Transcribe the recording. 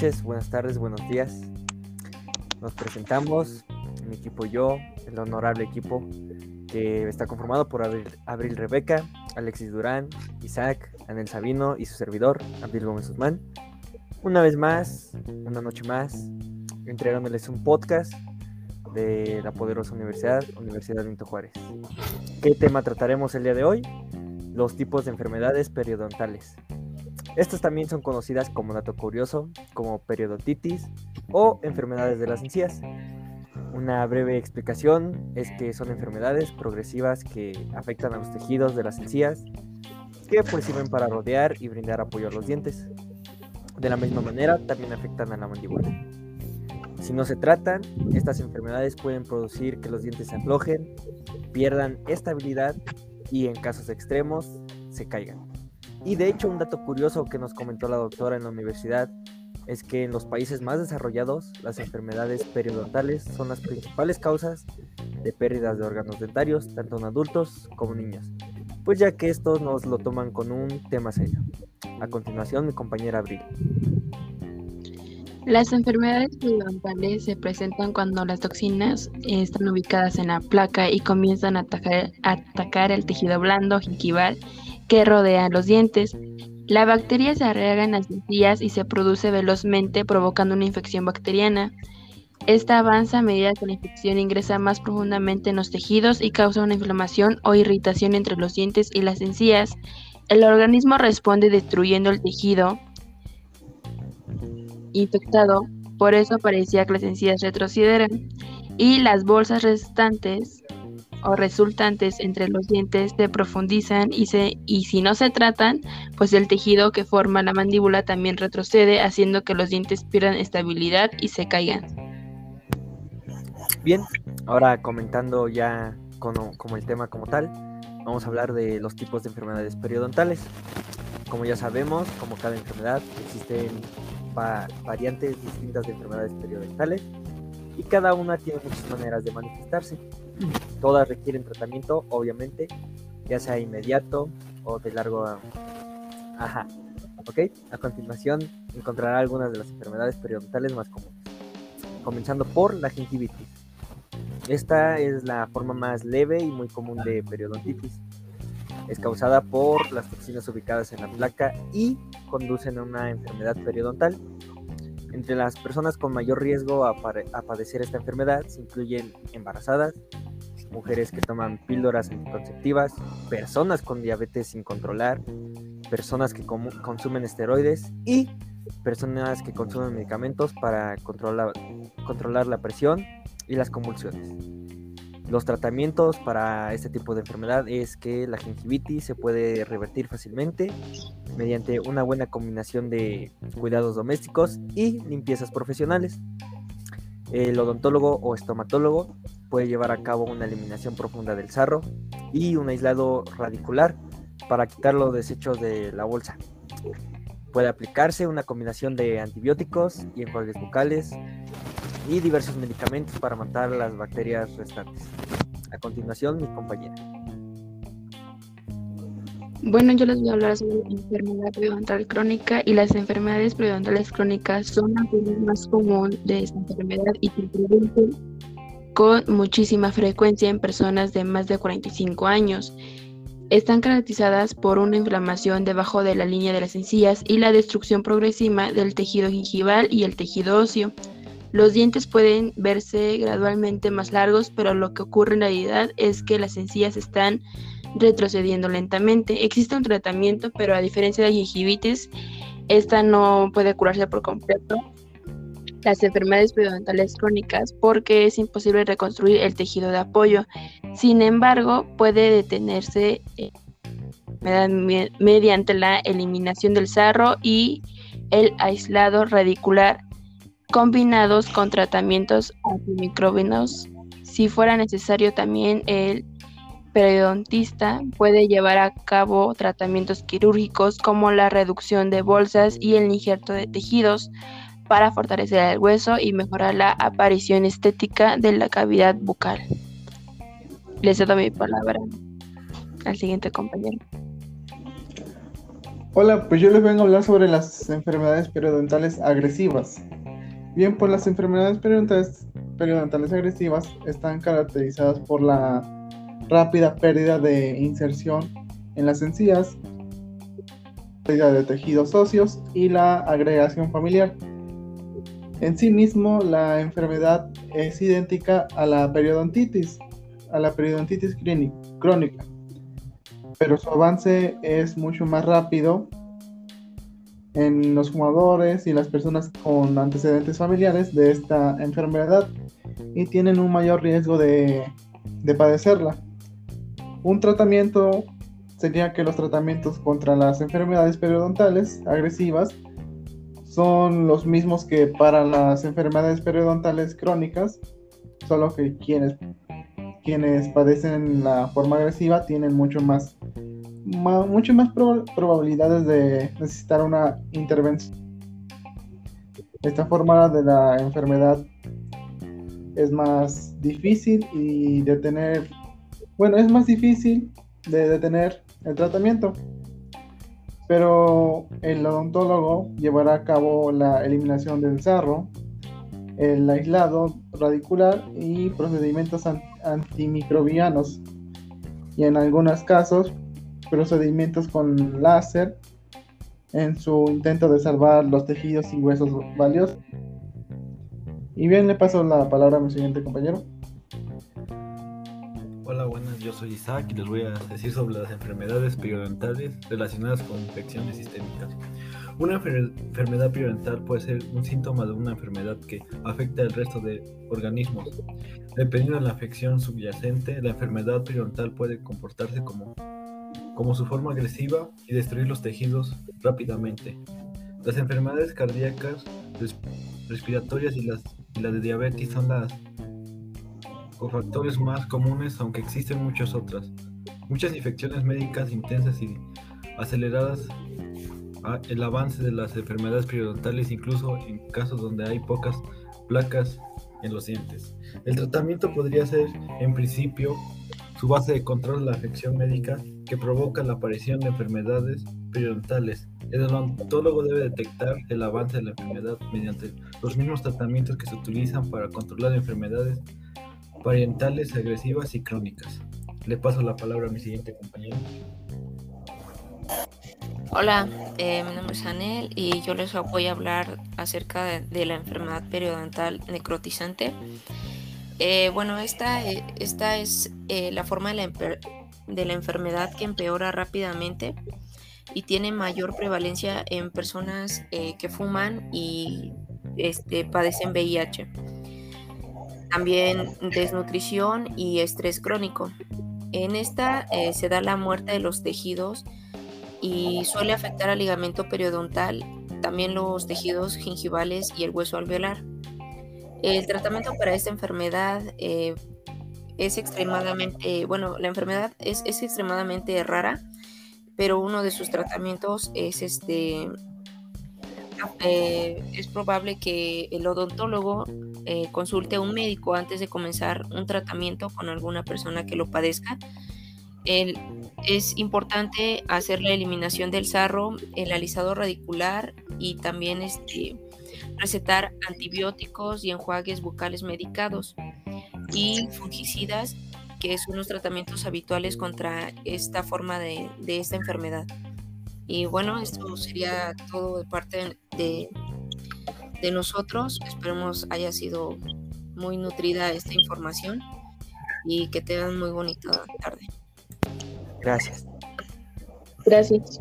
noches, buenas tardes, buenos días. Nos presentamos, mi equipo y yo, el honorable equipo que está conformado por Abril, Rebeca, Alexis Durán, Isaac, Anel Sabino y su servidor, Abdil Gómez Guzmán. Una vez más, una noche más, entregándoles un podcast de la poderosa universidad, Universidad Benito Juárez. ¿Qué tema trataremos el día de hoy? Los tipos de enfermedades periodontales. Estas también son conocidas como dato curioso, como periodontitis o enfermedades de las encías. Una breve explicación es que son enfermedades progresivas que afectan a los tejidos de las encías, que pues sirven para rodear y brindar apoyo a los dientes. De la misma manera, también afectan a la mandíbula. Si no se tratan, estas enfermedades pueden producir que los dientes se aflojen, pierdan estabilidad y en casos extremos se caigan. Y de hecho, un dato curioso que nos comentó la doctora en la universidad es que en los países más desarrollados, las enfermedades periodontales son las principales causas de pérdidas de órganos dentarios, tanto en adultos como niños, pues ya que estos nos lo toman con un tema serio. A continuación, mi compañera Abril. Las enfermedades periodontales se presentan cuando las toxinas están ubicadas en la placa y comienzan a atacar, a atacar el tejido blando gingival que rodea los dientes. La bacteria se arraiga en las encías y se produce velozmente provocando una infección bacteriana. Esta avanza a medida que la infección ingresa más profundamente en los tejidos y causa una inflamación o irritación entre los dientes y las encías. El organismo responde destruyendo el tejido infectado, por eso parecía que las encías retrocedieran y las bolsas restantes o resultantes entre los dientes se profundizan y, se, y si no se tratan, pues el tejido que forma la mandíbula también retrocede, haciendo que los dientes pierdan estabilidad y se caigan. Bien, ahora comentando ya como, el tema como tal, vamos a hablar de los tipos de enfermedades periodontales. Como ya sabemos, como cada enfermedad, existen variantes distintas de enfermedades periodontales y cada una tiene muchas maneras de manifestarse. Todas requieren tratamiento, obviamente, ya sea inmediato o de largo. Ajá. ¿Ok? A continuación encontrará algunas de las enfermedades periodontales más comunes. Comenzando por la gingivitis. Esta es la forma más leve y muy común de periodontitis. Es causada por las toxinas ubicadas en la placa y conducen a una enfermedad periodontal entre las personas con mayor riesgo a, padecer esta enfermedad se incluyen embarazadas, mujeres que toman píldoras anticonceptivas, personas con diabetes sin controlar, personas que consumen esteroides y personas que consumen medicamentos para controlar, controlar la presión y las convulsiones. Los tratamientos para este tipo de enfermedad es que la gingivitis se puede revertir fácilmente mediante una buena combinación de cuidados domésticos y limpiezas profesionales. El odontólogo o estomatólogo puede llevar a cabo una eliminación profunda del sarro y un aislado radicular para quitar los desechos de la bolsa. Puede aplicarse una combinación de antibióticos y enjuagues bucales y diversos medicamentos para matar las bacterias restantes. A continuación, mi compañera. Bueno, yo les voy a hablar sobre la enfermedad periodontal crónica y las enfermedades periodontales crónicas son la más común de esta enfermedad y producen con muchísima frecuencia en personas de más de 45 años. Están caracterizadas por una inflamación debajo de la línea de las encías y la destrucción progresiva del tejido gingival y el tejido óseo. Los dientes pueden verse gradualmente más largos, pero lo que ocurre en realidad es que las encías están retrocediendo lentamente. Existe un tratamiento, pero a diferencia de la gingivitis, esta no puede curarse por completo las enfermedades periodontales crónicas porque es imposible reconstruir el tejido de apoyo. Sin embargo, puede detenerse eh, mediante la eliminación del sarro y el aislado radicular combinados con tratamientos antimicrobianos. Si fuera necesario también el periodontista puede llevar a cabo tratamientos quirúrgicos como la reducción de bolsas y el injerto de tejidos para fortalecer el hueso y mejorar la aparición estética de la cavidad bucal. Les cedo mi palabra al siguiente compañero. Hola, pues yo les vengo a hablar sobre las enfermedades periodontales agresivas. Bien, pues las enfermedades periodontales, periodontales agresivas están caracterizadas por la rápida pérdida de inserción en las encías, pérdida de tejidos óseos y la agregación familiar. En sí mismo, la enfermedad es idéntica a la periodontitis, a la periodontitis crónica, pero su avance es mucho más rápido en los fumadores y las personas con antecedentes familiares de esta enfermedad y tienen un mayor riesgo de, de padecerla. Un tratamiento sería que los tratamientos contra las enfermedades periodontales agresivas son los mismos que para las enfermedades periodontales crónicas, solo que quienes, quienes padecen la forma agresiva tienen mucho más, mucho más probabilidades de necesitar una intervención. Esta forma de la enfermedad es más difícil y de tener, bueno, es más difícil de detener el tratamiento pero el odontólogo llevará a cabo la eliminación del sarro, el aislado radicular y procedimientos antimicrobianos y en algunos casos procedimientos con láser en su intento de salvar los tejidos y huesos valiosos. Y bien, le paso la palabra a mi siguiente compañero. Buenas, yo soy Isaac y les voy a decir sobre las enfermedades periodontales relacionadas con infecciones sistémicas. Una enfermedad periodontal puede ser un síntoma de una enfermedad que afecta al resto de organismos. Dependiendo de la afección subyacente, la enfermedad periodontal puede comportarse como, como su forma agresiva y destruir los tejidos rápidamente. Las enfermedades cardíacas, respiratorias y las, y las de diabetes son las factores más comunes, aunque existen muchas otras. Muchas infecciones médicas intensas y aceleradas el avance de las enfermedades periodontales, incluso en casos donde hay pocas placas en los dientes. El tratamiento podría ser, en principio, su base de control de la afección médica que provoca la aparición de enfermedades periodontales. El odontólogo debe detectar el avance de la enfermedad mediante los mismos tratamientos que se utilizan para controlar enfermedades Parientales, agresivas y crónicas. Le paso la palabra a mi siguiente compañero. Hola, eh, mi nombre es Anel y yo les voy a hablar acerca de, la enfermedad periodontal necrotizante. Eh, bueno, esta, eh, esta es la forma de la, de la enfermedad que empeora rápidamente y tiene mayor prevalencia en personas que fuman y este, padecen VIH también desnutrición y estrés crónico. En esta eh, se da la muerte de los tejidos y suele afectar al ligamento periodontal, también los tejidos gingivales y el hueso alveolar. El tratamiento para esta enfermedad eh, es extremadamente, bueno, la enfermedad es, es, extremadamente rara, pero uno de sus tratamientos es este, eh, es probable que el odontólogo eh, consulte a un médico antes de comenzar un tratamiento con alguna persona que lo padezca. es importante hacer la eliminación del sarro, el alisado radicular y también este, recetar antibióticos y enjuagues bucales medicados y fungicidas, que son los tratamientos habituales contra esta forma de esta enfermedad. Y bueno, esto sería todo de parte de, de nosotros. Esperemos haya sido muy nutrida esta información y que tengan muy bonita tarde. Gracias. Gracias.